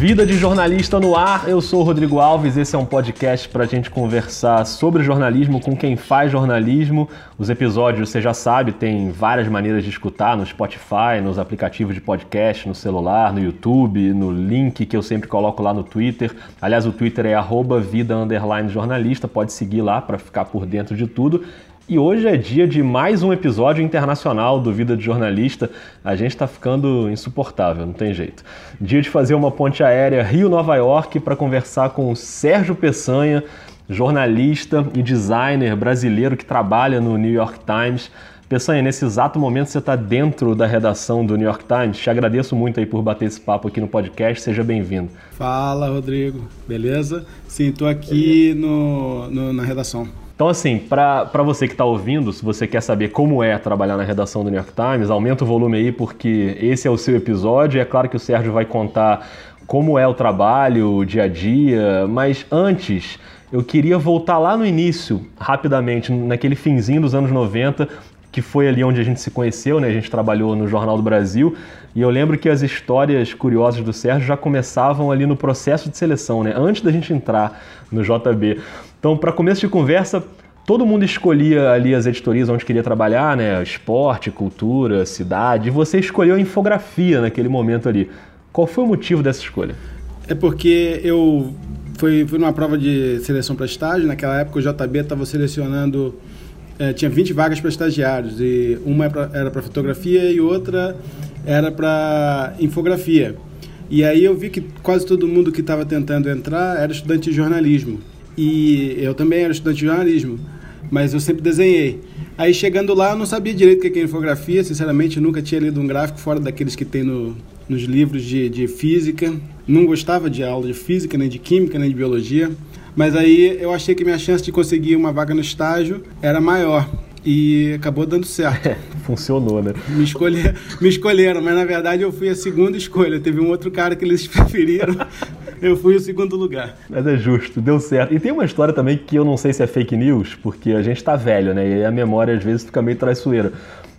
Vida de jornalista no ar, eu sou o Rodrigo Alves. Esse é um podcast para a gente conversar sobre jornalismo com quem faz jornalismo. Os episódios, você já sabe, tem várias maneiras de escutar no Spotify, nos aplicativos de podcast, no celular, no YouTube, no link que eu sempre coloco lá no Twitter. Aliás, o Twitter é vida jornalista, pode seguir lá para ficar por dentro de tudo. E hoje é dia de mais um episódio internacional do Vida de Jornalista. A gente está ficando insuportável, não tem jeito. Dia de fazer uma ponte aérea Rio-Nova York para conversar com o Sérgio Peçanha, jornalista e designer brasileiro que trabalha no New York Times. Peçanha, nesse exato momento você está dentro da redação do New York Times. Te agradeço muito aí por bater esse papo aqui no podcast. Seja bem-vindo. Fala, Rodrigo. Beleza? Sim, estou aqui no, no, na redação. Então, assim, para você que está ouvindo, se você quer saber como é trabalhar na redação do New York Times, aumenta o volume aí, porque esse é o seu episódio. É claro que o Sérgio vai contar como é o trabalho, o dia a dia, mas antes eu queria voltar lá no início, rapidamente, naquele finzinho dos anos 90, que foi ali onde a gente se conheceu, né? A gente trabalhou no Jornal do Brasil e eu lembro que as histórias curiosas do Sérgio já começavam ali no processo de seleção, né? Antes da gente entrar no JB. Então, para começo de conversa, todo mundo escolhia ali as editorias onde queria trabalhar, né? Esporte, cultura, cidade. E você escolheu a infografia naquele momento ali. Qual foi o motivo dessa escolha? É porque eu fui, fui numa prova de seleção para estágio. Naquela época o JB estava selecionando. É, tinha 20 vagas para estagiários. E uma era para fotografia e outra era para infografia. E aí eu vi que quase todo mundo que estava tentando entrar era estudante de jornalismo. E eu também era estudante de jornalismo, mas eu sempre desenhei. Aí chegando lá, eu não sabia direito o que é infografia, sinceramente, nunca tinha lido um gráfico fora daqueles que tem no, nos livros de, de física. Não gostava de aula de física, nem de química, nem de biologia. Mas aí eu achei que minha chance de conseguir uma vaga no estágio era maior e acabou dando certo. funcionou, né? Me, escolher, me escolheram, mas na verdade eu fui a segunda escolha. Teve um outro cara que eles preferiram, eu fui o segundo lugar. Mas é justo, deu certo. E tem uma história também que eu não sei se é fake news, porque a gente tá velho, né? E a memória às vezes fica meio traiçoeira.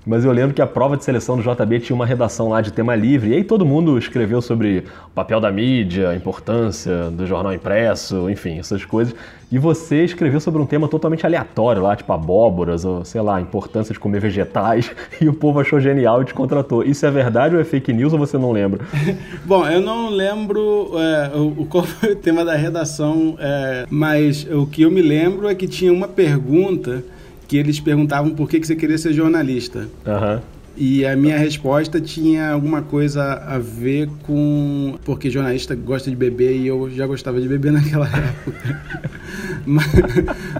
Mas eu lembro que a prova de seleção do JB tinha uma redação lá de tema livre, e aí todo mundo escreveu sobre o papel da mídia, a importância do jornal impresso, enfim, essas coisas. E você escreveu sobre um tema totalmente aleatório lá, tipo abóboras, ou sei lá, a importância de comer vegetais, e o povo achou genial e te contratou. Isso é verdade ou é fake news ou você não lembra? Bom, eu não lembro é, o, qual foi o tema da redação, é, mas o que eu me lembro é que tinha uma pergunta que eles perguntavam por que, que você queria ser jornalista. Uhum. E a minha resposta tinha alguma coisa a ver com. Porque jornalista gosta de beber e eu já gostava de beber naquela época. mas,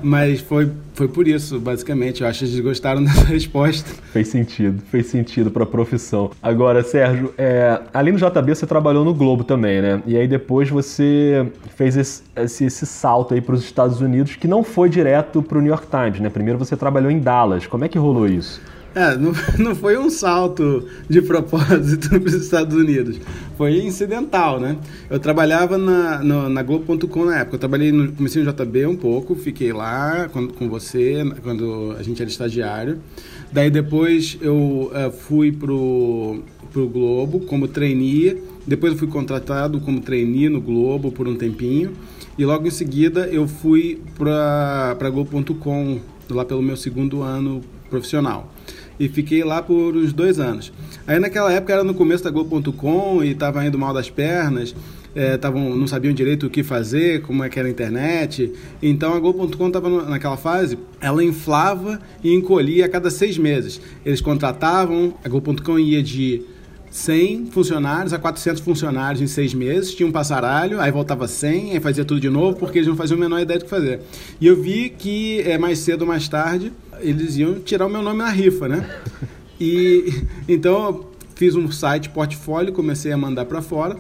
mas foi, foi por isso, basicamente. Eu acho que eles gostaram dessa resposta. Fez sentido, fez sentido para a profissão. Agora, Sérgio, é, além do JB, você trabalhou no Globo também, né? E aí depois você fez esse, esse, esse salto aí para os Estados Unidos, que não foi direto para o New York Times, né? Primeiro você trabalhou em Dallas. Como é que rolou isso? É, não, não foi um salto de propósito para os Estados Unidos. Foi incidental, né? Eu trabalhava na, no, na Globo.com na época. Eu trabalhei no, comecei no JB um pouco, fiquei lá quando, com você, quando a gente era estagiário. Daí depois eu uh, fui pro, pro Globo como trainee. Depois eu fui contratado como trainee no Globo por um tempinho. E logo em seguida eu fui para Globo.com lá pelo meu segundo ano profissional e fiquei lá por uns dois anos. Aí naquela época era no começo da Globo.com e estava indo mal das pernas, é, tavam, não sabiam direito o que fazer, como é que era a internet. Então a Globo.com estava naquela fase, ela inflava e encolhia a cada seis meses. Eles contratavam, a Globo.com ia de 100 funcionários a 400 funcionários em seis meses, tinha um passaralho, aí voltava 100, aí fazia tudo de novo, porque eles não faziam a menor ideia do que fazer. E eu vi que é, mais cedo ou mais tarde eles iam tirar o meu nome na rifa, né? E então fiz um site portfólio, comecei a mandar para fora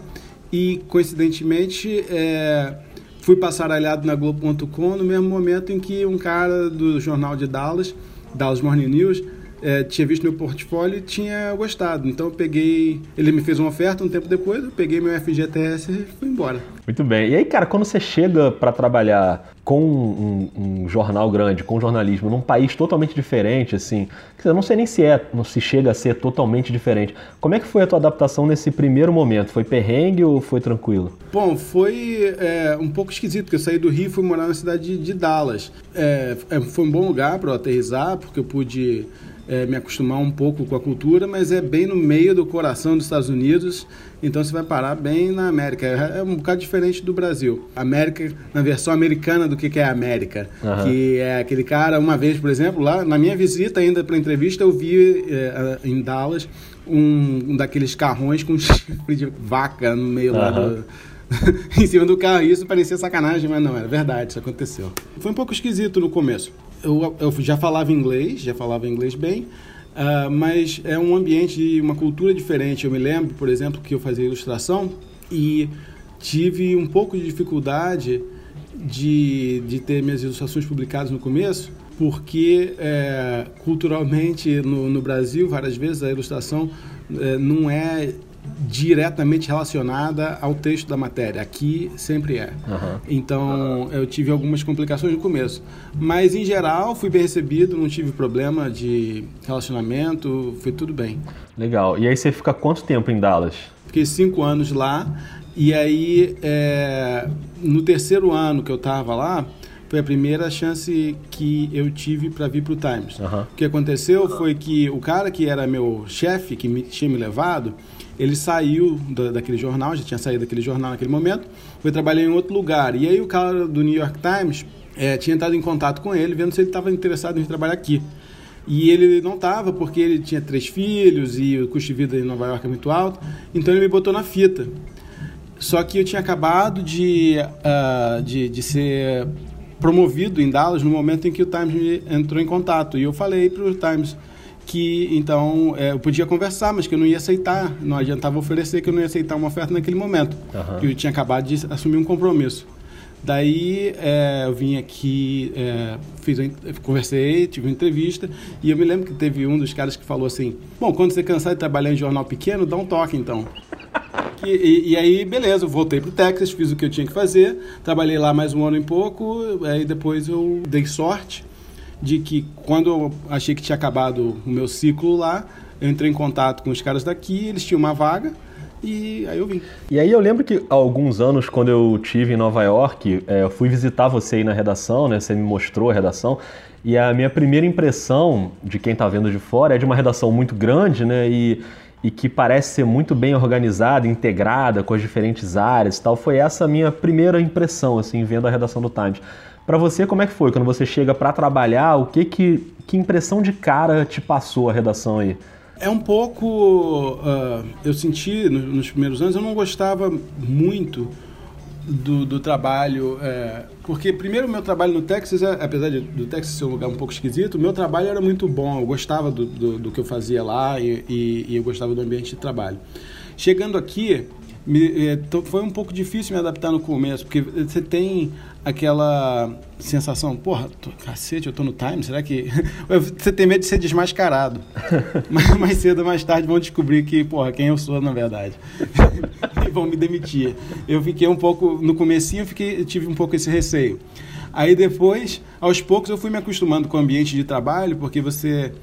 e coincidentemente é, fui passaralhado na Globo.com no mesmo momento em que um cara do jornal de Dallas, Dallas Morning News, é, tinha visto meu portfólio e tinha gostado. Então eu peguei. Ele me fez uma oferta um tempo depois, eu peguei meu FGTS e fui embora. Muito bem. E aí, cara, quando você chega para trabalhar com um, um, jornal grande, com jornalismo, num país totalmente diferente, assim, eu não sei nem se é, não se chega a ser totalmente diferente. Como é que foi a tua adaptação nesse primeiro momento? Foi perrengue ou foi tranquilo? Bom, foi é, um pouco esquisito, porque eu saí do Rio e fui morar na cidade de, de Dallas. É, é foi um bom lugar para eu aterrizar, porque eu pude é, me acostumar um pouco com a cultura, mas é bem no meio do coração dos Estados Unidos, então você vai parar bem na América. É, é um bocado diferente do Brasil. América, na versão americana do que, que é a América, uhum. que é aquele cara, uma vez, por exemplo, lá na minha visita ainda para entrevista, eu vi é, em Dallas um, um, daqueles carrões com chifre de vaca no meio uhum. lá do em cima do carro. Isso parecia sacanagem, mas não, era verdade, isso aconteceu. Foi um pouco esquisito no começo. Eu, eu já falava inglês, já falava inglês bem, uh, mas é um ambiente uma cultura diferente. Eu me lembro, por exemplo, que eu fazia ilustração e tive um pouco de dificuldade de, de ter minhas ilustrações publicadas no começo, porque é, culturalmente no, no Brasil, várias vezes, a ilustração é, não é diretamente relacionada ao texto da matéria. Aqui sempre é. Uhum. Então eu tive algumas complicações no começo, mas em geral fui bem recebido, não tive problema de relacionamento, foi tudo bem. Legal. E aí você fica quanto tempo em Dallas? Fiquei cinco anos lá e aí é, no terceiro ano que eu estava lá foi a primeira chance que eu tive para vir para o Times. Uhum. O que aconteceu foi que o cara que era meu chefe, que me, tinha me levado, ele saiu da, daquele jornal, já tinha saído daquele jornal naquele momento, foi trabalhar em outro lugar. E aí o cara do New York Times é, tinha entrado em contato com ele, vendo se ele estava interessado em trabalhar aqui. E ele não estava, porque ele tinha três filhos e o custo de vida em Nova York é muito alto, então ele me botou na fita. Só que eu tinha acabado de, uh, de, de ser promovido em Dallas no momento em que o Times entrou em contato. E eu falei para o Times que então é, eu podia conversar, mas que eu não ia aceitar, não adiantava oferecer que eu não ia aceitar uma oferta naquele momento, uhum. que eu tinha acabado de assumir um compromisso. Daí é, eu vim aqui, é, fiz, conversei, tive uma entrevista e eu me lembro que teve um dos caras que falou assim: Bom, quando você cansar de trabalhar em jornal pequeno, dá um toque então. E, e, e, aí, beleza, eu voltei pro Texas, fiz o que eu tinha que fazer, trabalhei lá mais um ano e pouco, aí depois eu dei sorte de que quando eu achei que tinha acabado o meu ciclo lá, eu entrei em contato com os caras daqui, eles tinham uma vaga e aí eu vim. E aí eu lembro que há alguns anos, quando eu tive em Nova York, é, eu fui visitar você aí na redação, né? Você me mostrou a redação. E a minha primeira impressão de quem está vendo de fora é de uma redação muito grande, né? E, e que parece ser muito bem organizada, integrada com as diferentes áreas e tal. Foi essa a minha primeira impressão, assim, vendo a redação do Times. Para você, como é que foi? Quando você chega para trabalhar, o que, que que impressão de cara te passou a redação aí? É um pouco. Uh, eu senti no, nos primeiros anos, eu não gostava muito do, do trabalho. É, porque, primeiro, meu trabalho no Texas, é, apesar de, do Texas ser um lugar um pouco esquisito, meu trabalho era muito bom. Eu gostava do, do, do que eu fazia lá e, e, e eu gostava do ambiente de trabalho. Chegando aqui, me, é, foi um pouco difícil me adaptar no começo, porque você tem aquela sensação, porra, tô, cacete, eu tô no time, será que. você tem medo de ser desmascarado. mas mais cedo ou mais tarde vão descobrir que, porra, quem eu sou na verdade. e vão me demitir. Eu fiquei um pouco. No comecinho eu fiquei, tive um pouco esse receio. Aí depois, aos poucos, eu fui me acostumando com o ambiente de trabalho, porque você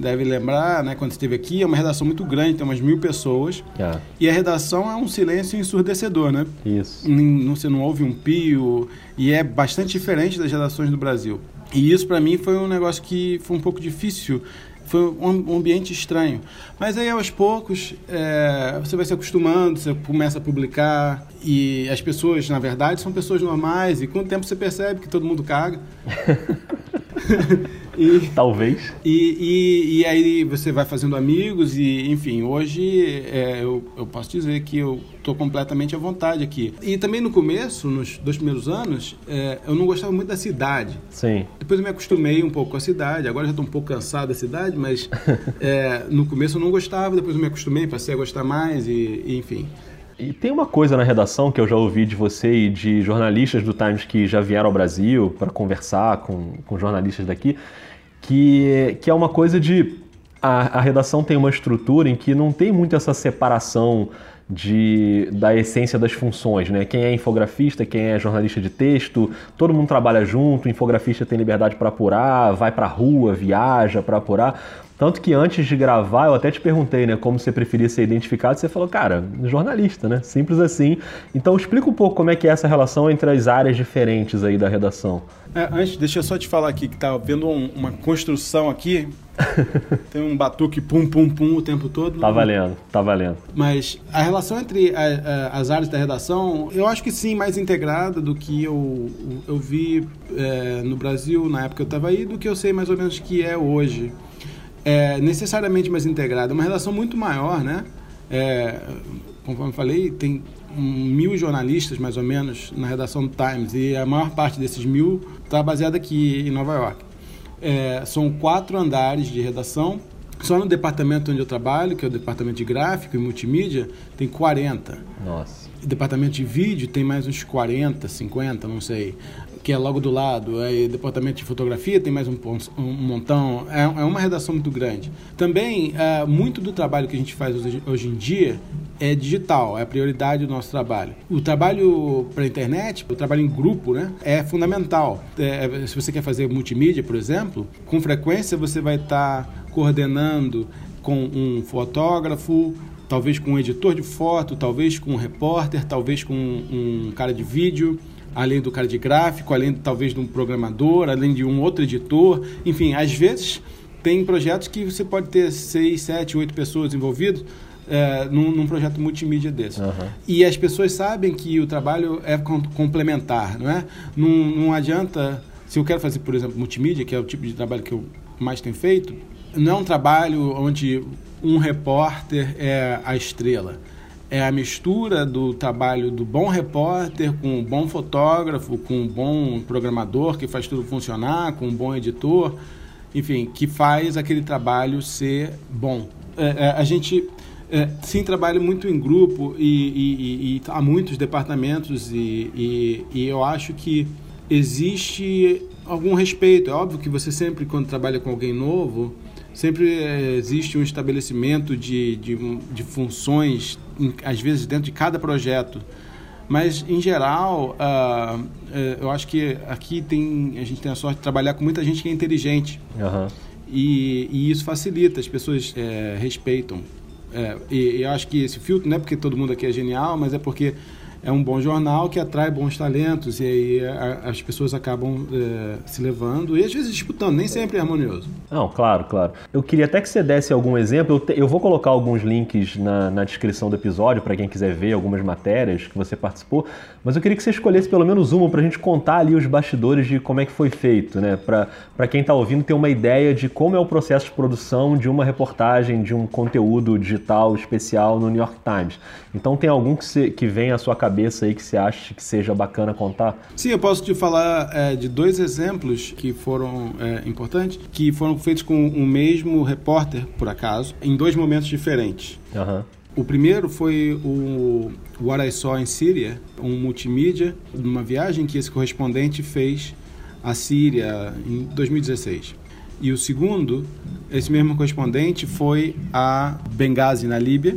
deve lembrar, né, quando esteve aqui, é uma redação muito grande, tem umas mil pessoas. É. E a redação é um silêncio ensurdecedor, né? Isso. Não, você não ouve um pio, e é bastante diferente das redações do Brasil. E isso, para mim, foi um negócio que foi um pouco difícil foi um ambiente estranho. Mas aí, aos poucos, é, você vai se acostumando, você começa a publicar, e as pessoas, na verdade, são pessoas normais, e com o tempo você percebe que todo mundo caga. E, Talvez. E, e, e, aí você vai fazendo amigos e, enfim, hoje é, eu, eu posso dizer que eu estou completamente à vontade aqui. E também no começo, nos dois primeiros anos, é, eu não gostava muito da cidade. Sim. Depois eu me acostumei um pouco com a cidade, agora já estou um pouco cansado da cidade, mas é, no começo eu não gostava, depois eu me acostumei, passei a gostar mais e, e enfim. E tem uma coisa na redação que eu já ouvi de você e de jornalistas do Times que já vieram ao Brasil para conversar com, com jornalistas daqui, que, que é uma coisa de a, a redação tem uma estrutura em que não tem muito essa separação de, da essência das funções, né? Quem é infografista, quem é jornalista de texto, todo mundo trabalha junto, o infografista tem liberdade para apurar, vai para rua, viaja para apurar. Tanto que antes de gravar, eu até te perguntei, né, como você preferia ser identificado, você falou, cara, jornalista, né? Simples assim. Então explica um pouco como é que é essa relação entre as áreas diferentes aí da redação. É, antes, deixa eu só te falar aqui que tá vendo um, uma construção aqui. Tem um batuque pum pum pum o tempo todo. Tá valendo, tá valendo. Mas a relação entre a, a, as áreas da redação, eu acho que sim, mais integrada do que eu, eu vi é, no Brasil na época que eu estava aí, do que eu sei mais ou menos que é hoje é necessariamente mais integrada, é uma relação muito maior, né? É, conforme falei, tem mil jornalistas, mais ou menos, na redação do Times, e a maior parte desses mil está baseada aqui em Nova York. É, são quatro andares de redação. Só no departamento onde eu trabalho, que é o departamento de gráfico e multimídia, tem 40. Nossa. O departamento de vídeo tem mais uns 40, 50, não sei que é logo do lado, é, departamento de fotografia tem mais um, um montão, é, é, uma redação muito grande. Também, é, muito do trabalho que a gente faz hoje, hoje, em dia é digital, é a prioridade do nosso trabalho. O trabalho para a internet, o trabalho em grupo, né, é fundamental. É, é, se você quer fazer multimídia, por exemplo, com frequência você vai estar tá coordenando com um fotógrafo, talvez com um editor de foto, talvez com um repórter, talvez com um, cara de vídeo, além do cara de gráfico, além talvez de um programador, além de um outro editor. Enfim, às vezes tem projetos que você pode ter seis, sete, oito pessoas envolvidas é, num, num, projeto multimídia desse. Uhum. E as pessoas sabem que o trabalho é complementar, não é? Não, não adianta, se eu quero fazer, por exemplo, multimídia, que é o tipo de trabalho que eu mais tenho feito, não é um trabalho onde um repórter é a estrela é a mistura do trabalho do bom repórter com um bom fotógrafo, com um bom programador que faz tudo funcionar, com um bom editor, enfim, que faz aquele trabalho ser bom. É, é, a gente é, sim trabalha muito em grupo e, e, e, e há muitos departamentos e, eu acho que existe algum respeito. É óbvio que você sempre, quando trabalha com alguém novo, sempre é, existe um estabelecimento de, de, de funções, às vezes dentro de cada projeto. Mas, em geral, uh, eu acho que aqui tem, a gente tem a sorte de trabalhar com muita gente que é inteligente. Uhum. E, e, isso facilita, as pessoas é, respeitam. É, e, e acho que esse filtro não é porque todo mundo aqui é genial, mas é porque é um bom jornal que atrai bons talentos e aí a, as pessoas acabam é, se levando e às vezes disputando, nem sempre é harmonioso. Não, claro, claro. Eu queria até que você desse algum exemplo. Eu, te, eu vou colocar alguns links na, na descrição do episódio para quem quiser ver algumas matérias que você participou, mas eu queria que você escolhesse pelo menos uma para a gente contar ali os bastidores de como é que foi feito, né? Para quem está ouvindo ter uma ideia de como é o processo de produção de uma reportagem, de um conteúdo digital especial no New York Times. Então tem algum que, se, que vem à sua cabeça cabeça aí que você acha que seja bacana contar? Sim, eu posso te falar é, de dois exemplos que foram é, importantes, que foram feitos com o mesmo repórter, por acaso, em dois momentos diferentes. Uhum. O primeiro foi o What I Saw em Síria, um multimídia, numa viagem que esse correspondente fez à Síria em 2016. E o segundo, esse mesmo correspondente foi a Benghazi, na Líbia,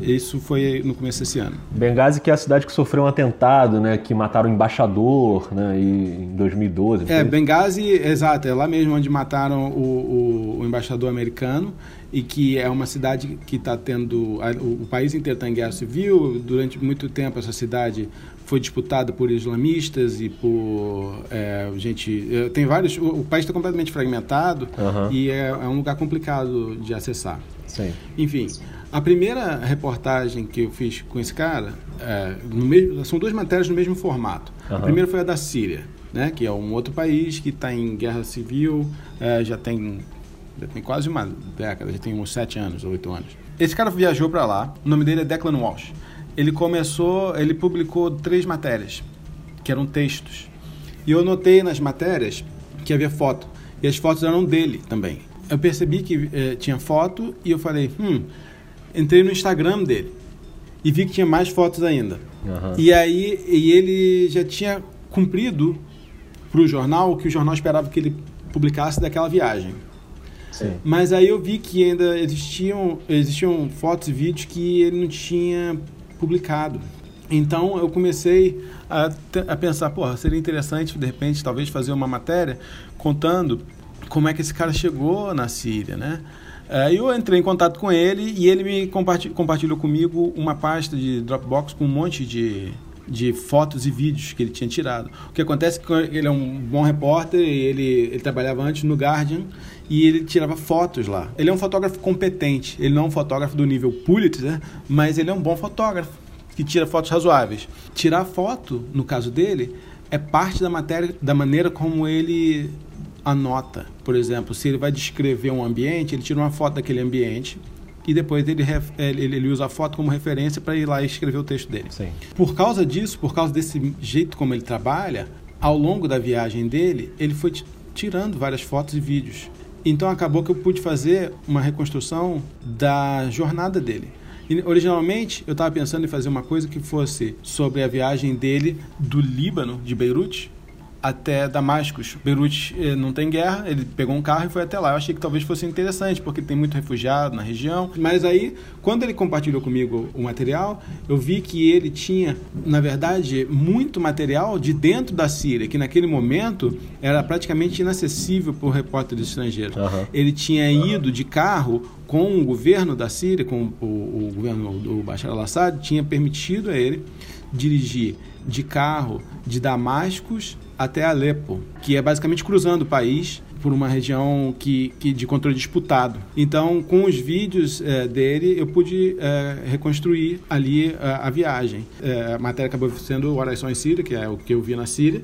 isso foi no começo desse ano. Benghazi, que é a cidade que sofreu um atentado, né? Que mataram o embaixador, né? E, em 2012. É, Benghazi, exato, é lá mesmo onde mataram o, o, o embaixador americano e que é uma cidade que está tendo o, país inteiro está em guerra civil durante muito tempo essa cidade foi disputada por islamistas e por é, gente é, tem vários o, o país está completamente fragmentado uhum. e é, é, um lugar complicado de acessar Sim. enfim a primeira reportagem que eu fiz com esse cara, é, mesmo, são duas matérias no mesmo formato. Uhum. A primeira foi a da Síria, né, que é um outro país que está em guerra civil, é, já, tem, já tem quase uma década, já tem uns sete anos, oito anos. Esse cara viajou para lá, o nome dele é Declan Walsh. Ele começou, ele publicou três matérias, que eram textos. E eu notei nas matérias que havia foto, e as fotos eram dele também. Eu percebi que eh, tinha foto e eu falei, hum, entrei no Instagram dele e vi que tinha mais fotos ainda. Uhum. E aí e ele já tinha cumprido para o jornal o que o jornal esperava que ele publicasse daquela viagem. Mas aí eu vi que ainda existiam, existiam fotos e vídeos que ele não tinha publicado. Então eu comecei a, a pensar, porra, seria interessante de repente talvez fazer uma matéria contando como é que esse cara chegou na Síria, né? Aí eu entrei em contato com ele e ele me compartilhou, compartilhou comigo uma pasta de Dropbox com um monte de, de fotos e vídeos que ele tinha tirado. O que acontece é que ele é um bom repórter, ele, ele trabalhava antes no Guardian e ele tirava fotos lá. Ele é um fotógrafo competente, ele não é um fotógrafo do nível Pulitzer, mas ele é um bom fotógrafo que tira fotos razoáveis. Tirar foto, no caso dele, é parte da matéria, da maneira como ele anota. Por exemplo, se ele vai descrever um ambiente, ele tira uma foto daquele ambiente e depois ele, ele, ele usa a foto como referência para ir lá e escrever o texto dele. Sim. Por causa disso, por causa desse jeito como ele trabalha, ao longo da viagem dele, ele foi tirando várias fotos e vídeos. Então acabou que eu pude fazer uma reconstrução da jornada dele. E, originalmente eu estava pensando em fazer uma coisa que fosse sobre a viagem dele do Líbano, de Beirute, até Damascus. Beirute eh, não tem guerra, ele pegou um carro e foi até lá. Eu achei que talvez fosse interessante, porque tem muito refugiado na região. Mas aí, quando ele compartilhou comigo o material, eu vi que ele tinha, na verdade, muito material de dentro da Síria, que naquele momento era praticamente inacessível por repórteres estrangeiros. Uhum. Ele tinha ido de carro com o governo da Síria, com o, o governo do Bashar al-Assad, tinha permitido a ele dirigir de carro de Damascus até Alepo, que é basicamente cruzando o país por uma região que, que de controle disputado. Então, com os vídeos é, dele, eu pude é, reconstruir ali a, eh, a viagem. É, a matéria acabou sendo Orações Síria, que é o que eu vi na Síria,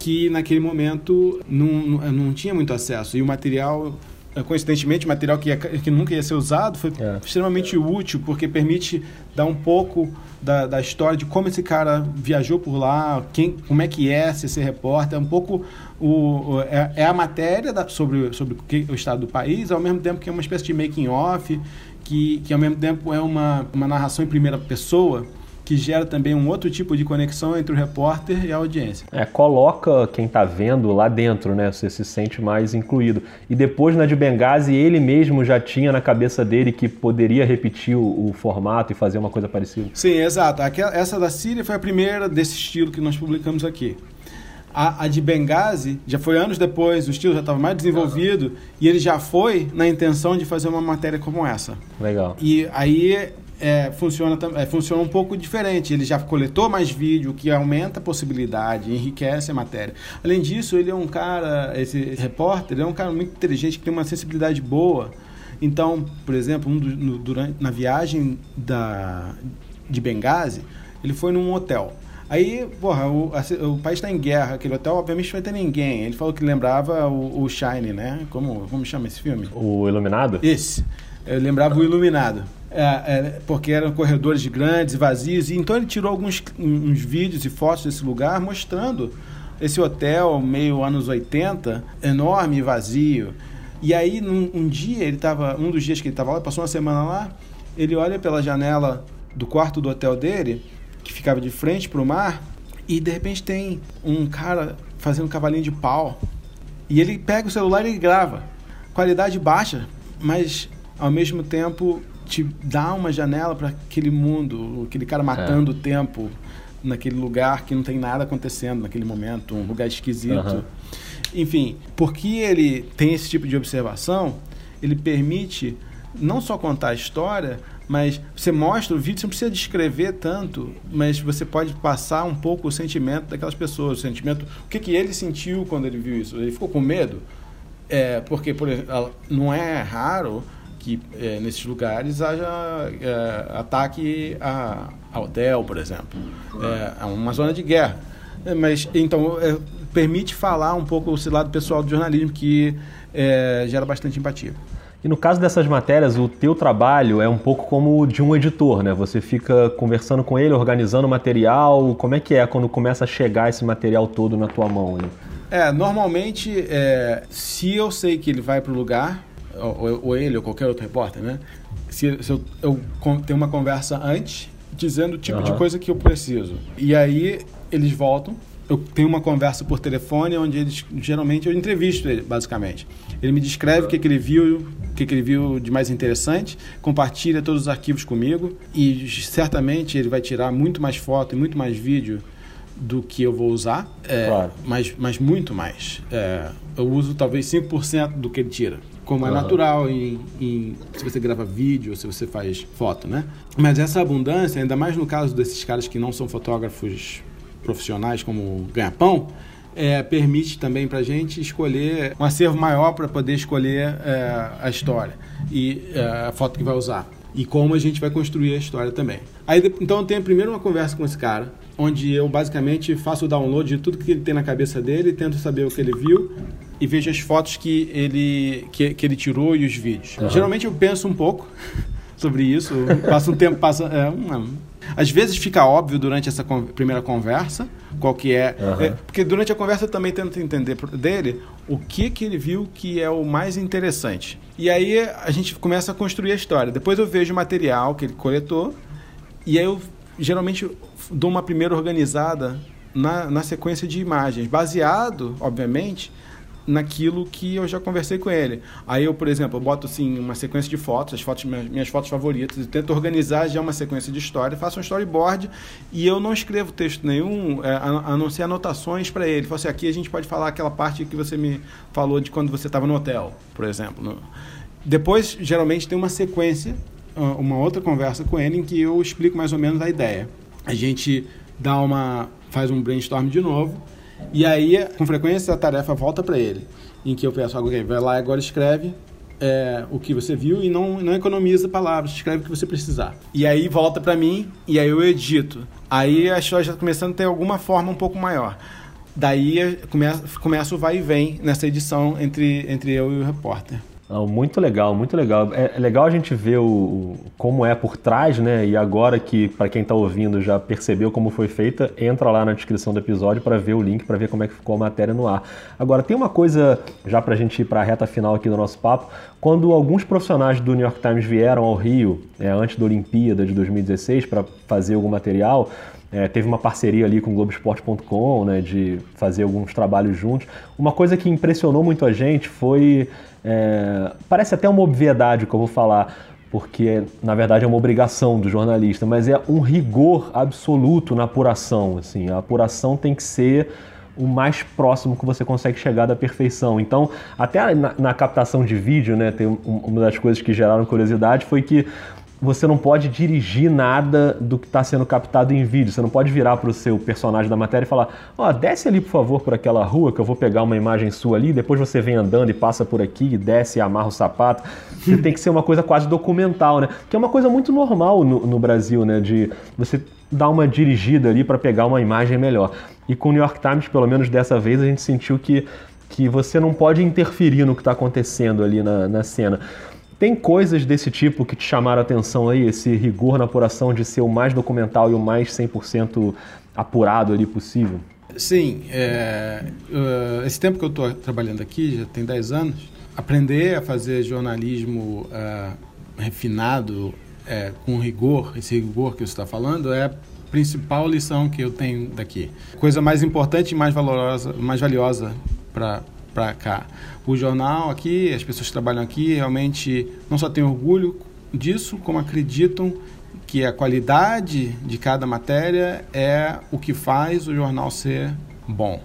que naquele momento não, não, não tinha muito acesso. E o material coincidentemente, material que, ia, que nunca ia ser usado, foi é. extremamente útil, porque permite dar um pouco da, da história de como esse cara viajou por lá, quem, como é que é ser, ser repórter, é um pouco o, é, é, a matéria da, sobre, sobre o, que, o estado do país, ao mesmo tempo que é uma espécie de making off, que, que ao mesmo tempo é uma, uma narração em primeira pessoa, que gera também um outro tipo de conexão entre o repórter e a audiência. É, coloca quem está vendo lá dentro, né? Você se sente mais incluído. E depois na de Benghazi, ele mesmo já tinha na cabeça dele que poderia repetir o, o formato e fazer uma coisa parecida. Sim, exato. Aquela, essa da Síria foi a primeira desse estilo que nós publicamos aqui. A, a, de Benghazi já foi anos depois, o estilo já estava mais desenvolvido e ele já foi na intenção de fazer uma matéria como essa. Legal. E aí é, funciona, é, funciona um pouco diferente. Ele já coletou mais vídeo, que aumenta a possibilidade, enriquece a matéria. Além disso, ele é um cara, esse repórter, ele é um cara muito inteligente, que tem uma sensibilidade boa. Então, por exemplo, um do, no, durante, na viagem da, de Benghazi, ele foi num hotel. Aí, porra, o, a, o país está em guerra, aquele hotel obviamente não vai ter ninguém. Ele falou que lembrava o, o Shine, né? Como, como chama esse filme? O Iluminado? Esse. Eu lembrava o Iluminado. É, é, porque eram corredores grandes e vazios. E então ele tirou alguns uns vídeos e fotos desse lugar mostrando esse hotel meio anos 80, enorme e vazio. E aí, num, um dia, ele estava, um dos dias que ele estava lá, passou uma semana lá, ele olha pela janela do quarto do hotel dele, que ficava de frente para o mar, e de repente tem um cara fazendo um cavalinho de pau. E ele pega o celular e grava. Qualidade baixa, mas ao mesmo tempo te dá uma janela para aquele mundo, aquele cara matando é. o tempo naquele lugar que não tem nada acontecendo naquele momento, um lugar esquisito. Uhum. Enfim, porque ele tem esse tipo de observação, ele permite não só contar a história, mas você mostra o vídeo, você não precisa descrever tanto, mas você pode passar um pouco o sentimento daquelas pessoas, o sentimento, o que, que ele sentiu quando ele viu isso? Ele ficou com medo? É, porque por não é raro que é, nesses lugares haja é, ataque a, a, hotel, por exemplo. É, uma zona de guerra. É, mas, então, é, permite falar um pouco esse lado pessoal do jornalismo que é, gera bastante empatia. E no caso dessas matérias, o teu trabalho é um pouco como o de um editor, né? Você fica conversando com ele, organizando o material. Como é que é quando começa a chegar esse material todo na tua mão? Hein? É, normalmente, é, se eu sei que ele vai para o lugar, ou, ou, ele ou qualquer outro repórter, né? Se, se eu, eu tenho uma conversa antes, dizendo o tipo uhum. de coisa que eu preciso. E aí eles voltam eu tenho uma conversa por telefone onde ele, geralmente eu entrevisto ele, basicamente. Ele me descreve o que, que ele viu, o que, que ele viu de mais interessante, compartilha todos os arquivos comigo e certamente ele vai tirar muito mais foto e muito mais vídeo do que eu vou usar, é, claro. mas, mas muito mais. É, eu uso talvez 5% do que ele tira como é uhum. natural em, em, se você grava vídeo ou se você faz foto, né? Mas essa abundância, ainda mais no caso desses caras que não são fotógrafos profissionais como ganha-pão, é, permite também para a gente escolher um acervo maior para poder escolher é, a história e é, a foto que vai usar e como a gente vai construir a história também. Aí, então eu tenho primeiro uma conversa com esse cara, onde eu basicamente faço o download de tudo que ele tem na cabeça dele, tento saber o que ele viu e vejo as fotos que ele, que, que ele tirou e os vídeos. Uhum. Geralmente eu penso um pouco sobre isso, passo um tempo, passa, é, às vezes fica óbvio durante essa con primeira conversa qual que é, uhum. é, porque durante a conversa eu também tento entender dele o que que ele viu que é o mais interessante. E aí a gente começa a construir a história. Depois eu vejo o material que ele coletou e aí eu geralmente dou uma primeira organizada na, na sequência de imagens, baseado, obviamente, naquilo que eu já conversei com ele. Aí eu, por exemplo, eu boto assim uma sequência de fotos, as fotos minhas, minhas fotos favoritas, e tento organizar já uma sequência de história, faço um storyboard e eu não escrevo texto nenhum, é, a, a, não ser anotações para ele. Falo assim, aqui a gente pode falar aquela parte que você me falou de quando você estava no hotel, por exemplo. No... Depois, geralmente, tem uma sequência, uma outra conversa com ele em que eu explico mais ou menos a ideia. A gente dá uma faz um brainstorm de novo e aí, com frequência, a tarefa volta para ele, em que eu peço, ok, vai lá agora escreve é, o que você viu e não, não economiza palavras, escreve o que você precisar. E aí volta para mim e aí eu edito. Aí a história já está começando a ter alguma forma um pouco maior. Daí começa, começa o vai e vem nessa edição entre, entre eu e o repórter. Muito legal, muito legal. É, é legal a gente ver o, o, como é por trás, né? E agora que, para quem está ouvindo, já percebeu como foi feita, entra lá na descrição do episódio para ver o link, para ver como é que ficou a matéria no ar. Agora, tem uma coisa, já para a gente ir para a reta final aqui do nosso papo, quando alguns profissionais do New York Times vieram ao Rio, é, antes da Olimpíada de 2016, para fazer algum material, é, teve uma parceria ali com o Globoesporte.com, né, de fazer alguns trabalhos juntos. Uma coisa que impressionou muito a gente foi é, parece até uma obviedade que eu vou falar, porque na verdade é uma obrigação do jornalista, mas é um rigor absoluto na apuração. Assim, a apuração tem que ser o mais próximo que você consegue chegar da perfeição. Então, até na, na captação de vídeo, né, tem um, uma das coisas que geraram curiosidade foi que você não pode dirigir nada do que está sendo captado em vídeo. Você não pode virar para o seu personagem da matéria e falar: Ó, oh, desce ali por favor por aquela rua que eu vou pegar uma imagem sua ali. Depois você vem andando e passa por aqui, e desce e amarra o sapato. Você tem que ser uma coisa quase documental, né? Que é uma coisa muito normal no, no Brasil, né? De você dar uma dirigida ali para pegar uma imagem melhor. E com o New York Times, pelo menos dessa vez, a gente sentiu que, que você não pode interferir no que está acontecendo ali na, na cena. Tem coisas desse tipo que te chamaram a atenção aí, esse rigor na apuração de ser o mais documental e o mais 100% apurado ali possível? Sim, é, uh, esse tempo que eu estou trabalhando aqui, já tem 10 anos, aprender a fazer jornalismo uh, refinado, uh, com rigor, esse rigor que você está falando, é a principal lição que eu tenho daqui. Coisa mais importante e mais valorosa, mais valiosa para para cá. O jornal aqui, as pessoas que trabalham aqui, realmente não só têm orgulho disso, como acreditam que a qualidade de cada matéria é o que faz o jornal ser bom.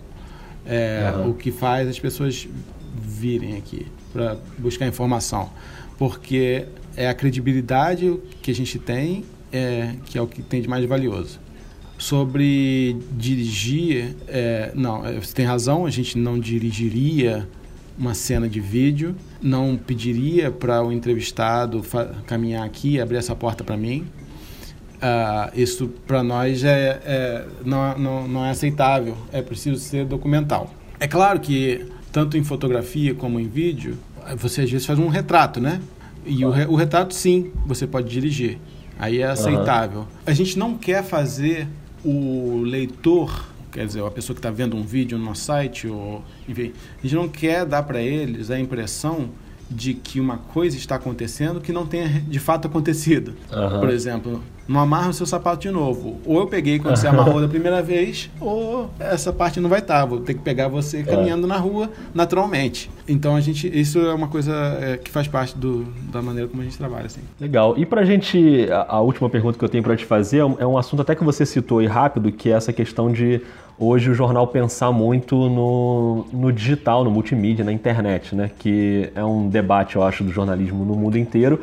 É uhum. o que faz as pessoas virem aqui para buscar informação. Porque é a credibilidade que a gente tem é, que é o que tem de mais valioso. Sobre dirigir, é, não, é, você tem razão, a gente não dirigiria uma cena de vídeo, não pediria para o entrevistado caminhar aqui, abrir essa porta para mim. Uh, isso para nós é, é não, não, não é aceitável, é preciso ser documental. É claro que, tanto em fotografia como em vídeo, você às vezes faz um retrato, né? E o, o retrato, sim, você pode dirigir. Aí é aceitável. Uhum. A gente não quer fazer o leitor, quer dizer, a pessoa que está vendo um vídeo no nosso site, ou, enfim, a gente não quer dar para eles a impressão de que uma coisa está acontecendo que não tenha de fato acontecido. Aham. Por exemplo, não amarra o seu sapato de novo. Ou eu peguei quando você amarrou da primeira vez, ou essa parte não vai estar. Vou ter que pegar você caminhando na rua naturalmente. Então a gente, isso é uma coisa é, que faz parte do, da maneira como a gente trabalha, assim. Legal. E pra gente, a, a última pergunta que eu tenho pra te fazer é um, é um assunto até que você citou aí rápido, que é essa questão de hoje o jornal pensar muito no, no digital, no multimídia, na internet, né? Que é um debate, eu acho, do jornalismo no mundo inteiro.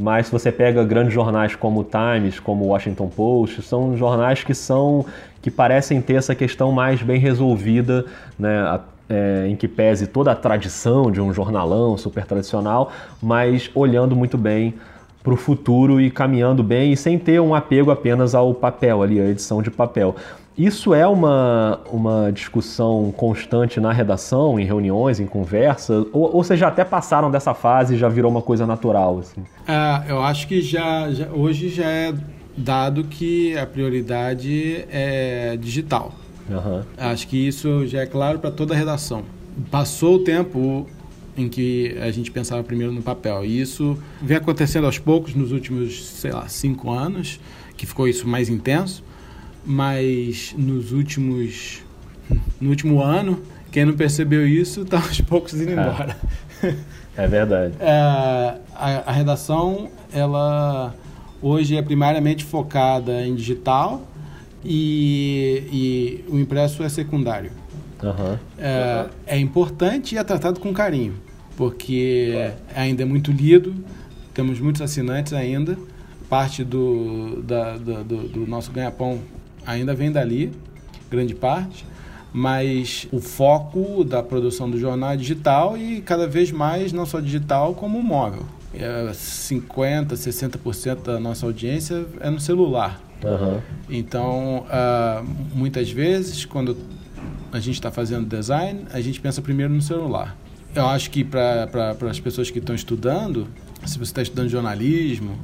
Mas se você pega grandes jornais como o Times, como o Washington Post, são jornais que são que parecem ter essa questão mais bem resolvida, né? É, em que pese toda a tradição de um jornalão super tradicional, mas olhando muito bem para o futuro e caminhando bem e sem ter um apego apenas ao papel ali, a edição de papel. Isso é uma, uma discussão constante na redação, em reuniões, em conversas? Ou, ou vocês já até passaram dessa fase e já virou uma coisa natural? Assim? Ah, eu acho que já, já- hoje já é dado que a prioridade é digital. Aham. Acho que isso já é claro para toda a redação. Passou o tempo em que a gente pensava primeiro no papel. E isso vem acontecendo aos poucos nos últimos, sei lá, cinco anos, que ficou isso mais intenso. Mas nos últimos. No último ano, quem não percebeu isso está aos poucos indo embora. É verdade. É, a, a redação, ela hoje é primariamente focada em digital e, e o impresso é secundário. Aham. É, é importante e é tratado com carinho, porque ainda é muito lido, temos muitos assinantes ainda, parte do, da- do, do nosso ganha-pão ainda vem dali, grande parte, mas o foco da produção do jornal é digital e cada vez mais não só digital como móvel. É, 50%, 60% da nossa audiência é no celular. Aham. Então, ah, muitas vezes, quando a gente está fazendo design, a gente pensa primeiro no celular. Eu acho que para as pessoas que estão estudando, se você está estudando jornalismo,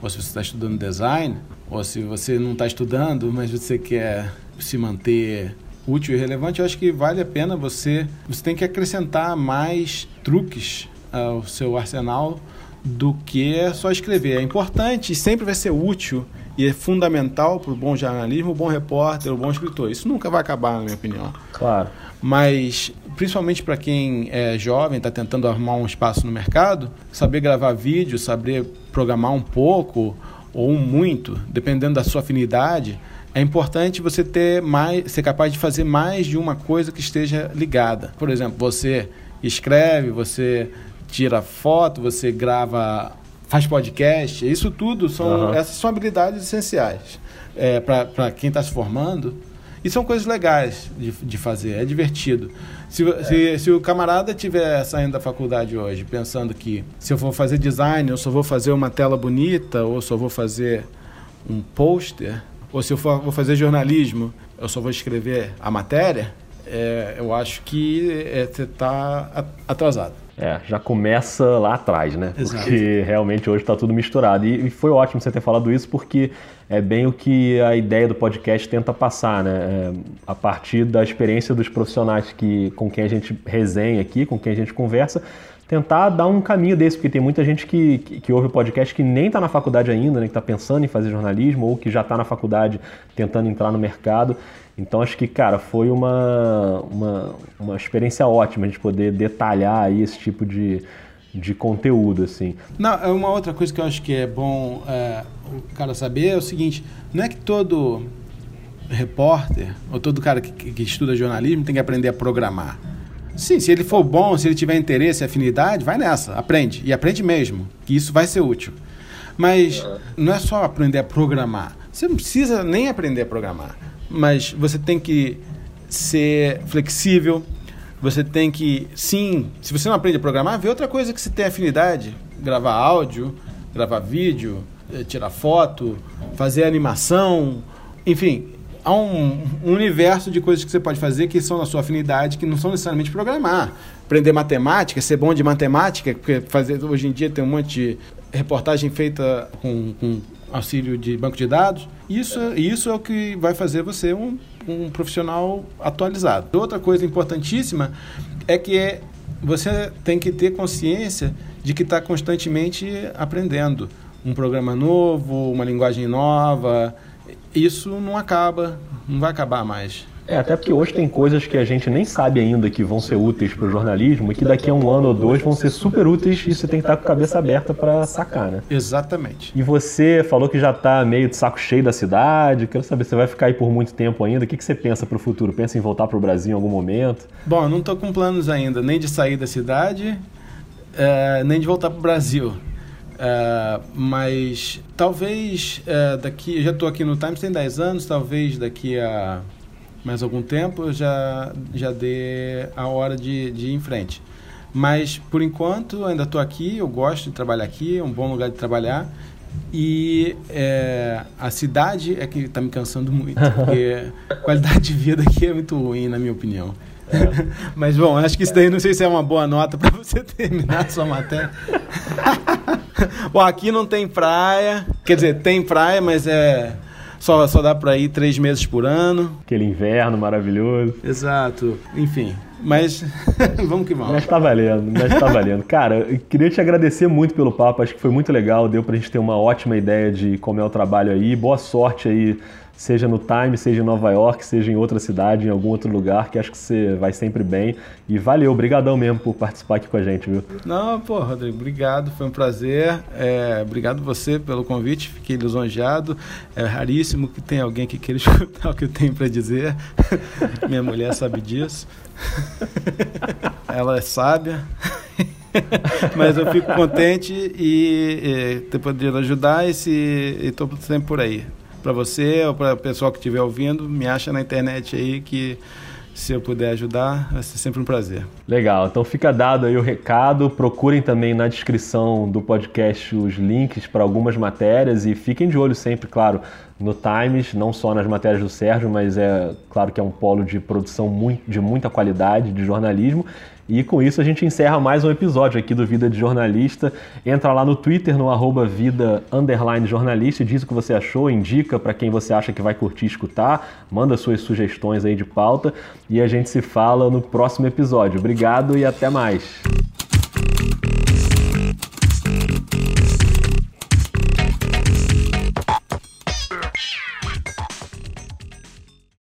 ou se você está estudando design, ou se você não está estudando, mas você quer se manter útil e relevante, eu acho que vale a pena você. Você tem que acrescentar mais truques ao seu arsenal do que só escrever. É importante e sempre vai ser útil e é fundamental para o bom jornalismo, o bom repórter, o bom escritor. Isso nunca vai acabar, na minha opinião. Claro. Mas, principalmente para quem é jovem, está tentando arrumar um espaço no mercado, saber gravar vídeo, saber programar um pouco ou um muito, dependendo da sua afinidade, é importante você ter mais, ser capaz de fazer mais de uma coisa que esteja ligada. Por exemplo, você escreve, você tira foto, você grava, faz podcast. Isso tudo são Aham. essas são habilidades essenciais é, para quem está se formando. E são coisas legais de, de fazer, é divertido. Se, vo- se, se o camarada estiver saindo da faculdade hoje pensando que se eu for fazer design, eu só vou fazer uma tela bonita, ou só vou fazer um pôster, ou se eu for, vou fazer jornalismo, eu só vou escrever a matéria, é, eu acho que é, você está atrasado. É, já começa lá atrás, né? Exato. Porque realmente hoje está tudo misturado. E, e foi ótimo você ter falado isso, porque é bem o que a ideia do podcast tenta passar, né? É, a partir da experiência dos profissionais que, com quem a gente resenha aqui, com quem a gente conversa, tentar dar um caminho desse, porque tem muita gente que, que, que ouve o podcast que nem está na faculdade ainda, né? Que está pensando em fazer jornalismo, ou que já está na faculdade tentando entrar no mercado. Então acho que, cara, foi uma, uma, uma experiência ótima a gente poder detalhar aí esse tipo de, de conteúdo, assim. Não, é uma outra coisa que eu acho que é bom é, o cara saber é o seguinte: não é que todo repórter ou todo cara que, que estuda jornalismo tem que aprender a programar. Sim, se ele for bom, se ele tiver interesse afinidade, vai nessa, aprende. E aprende mesmo, que isso vai ser útil. Mas não é só aprender a programar. Você não precisa nem aprender a programar. Mas você tem que ser flexível. Você tem que, sim, se você não aprende a programar, vê outra coisa que você tem afinidade. Gravar áudio, gravar vídeo, eh, tirar foto, fazer animação. Enfim, há um, um universo de coisas que você pode fazer que são da sua afinidade, que não são necessariamente programar. Aprender matemática, ser bom de matemática, porque fazer, hoje em dia tem um monte de reportagem feita com, com auxílio de banco de dados. Isso, isso é o que vai fazer você um, um profissional atualizado. Outra coisa importantíssima é que é, você tem que ter consciência de que está constantemente aprendendo um programa novo, uma linguagem nova. Isso não acaba, não vai acabar mais. É, até porque hoje tem coisas que a gente nem sabe ainda que vão ser úteis para o jornalismo e que daqui a um ano ou dois vão ser super úteis e você tem que estar com a cabeça aberta para sacar, né? Exatamente. E você falou que já está meio de saco cheio da cidade. Quero saber, você vai ficar aí por muito tempo ainda? O que, que você pensa para o futuro? Pensa em voltar para o Brasil em algum momento? Bom, não estou com planos ainda, nem de sair da cidade, é, nem de voltar para o Brasil. É, mas talvez é, daqui, eu já estou aqui no Times tem 10 anos, talvez daqui a mais algum tempo eu já, já dê a hora de, de ir em frente. Mas, por enquanto, ainda estou aqui, eu gosto de trabalhar aqui, é um bom lugar de trabalhar. E é, a cidade é que está me cansando muito, porque a qualidade de vida aqui é muito ruim, na minha opinião. É. Mas, bom, acho que isso daí não sei se é uma boa nota para você terminar a sua matéria. bom, aqui não tem praia, quer dizer, tem praia, mas é só, só dá para ir três meses por ano. Aquele inverno maravilhoso. Exato. Enfim, mas vamos que vamos. Mas tá valendo, mas tá valendo. Cara, eu queria te agradecer muito pelo papo, acho que foi muito legal, deu pra gente ter uma ótima ideia de como é o trabalho aí. Boa sorte aí seja no Time, seja em Nova York, seja em outra cidade, em algum outro lugar, que acho que você vai sempre bem. E valeu, obrigadão mesmo por participar aqui com a gente, viu? Não, pô, Rodrigo, obrigado, foi um prazer. É, obrigado você pelo convite, fiquei lisonjeado. É raríssimo que tenha alguém que queira escutar o que eu tenho para dizer. Minha mulher sabe disso. Ela é sábia. Mas eu fico contente e, e ter podido ajudar e estou sempre por aí para você ou para o pessoal que estiver ouvindo, me acha na internet aí que se eu puder ajudar, vai ser sempre um prazer. Legal, então fica dado aí o recado. Procurem também na descrição do podcast os links para algumas matérias e fiquem de olho sempre, claro, no Times, não só nas matérias do Sérgio, mas é claro que é um polo de produção muito, de muita qualidade de jornalismo. E com isso a gente encerra mais um episódio aqui do Vida de Jornalista. Entra lá no Twitter, no arroba vida jornalista, diz o que você achou, indica para quem você acha que vai curtir escutar, manda suas sugestões aí de pauta e a gente se fala no próximo episódio. Obrigado e até mais.